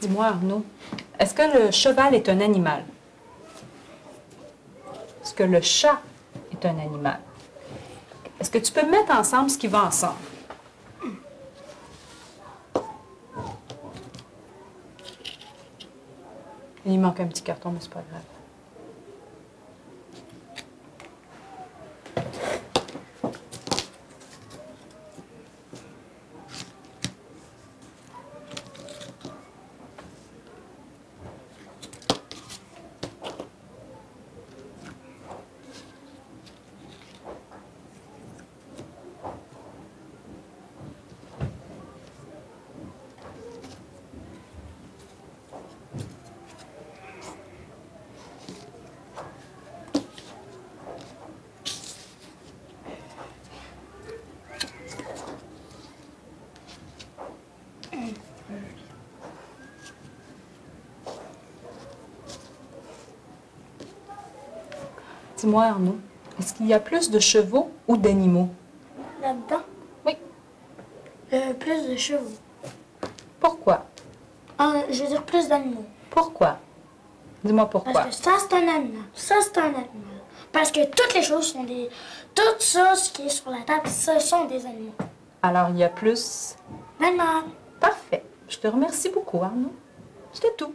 Dis-moi, Arnaud, est-ce que le cheval est un animal? Est-ce que le chat est un animal? Est-ce que tu peux mettre ensemble ce qui va ensemble? Il manque un petit carton, mais c'est pas grave. Dis-moi, Arnaud, est-ce qu'il y a plus de chevaux ou d'animaux? Là-dedans? Oui. Euh, plus de chevaux. Pourquoi? Ah, je veux dire plus d'animaux. Pourquoi? Dis-moi pourquoi. Parce que ça, c'est un animal. Ça, c'est un animal. Parce que toutes les choses sont des... Tout ça, ce qui est sur la table, ce sont des animaux. Alors, il y a plus. D'animaux. Parfait. Je te remercie beaucoup, Arnaud. C'était tout.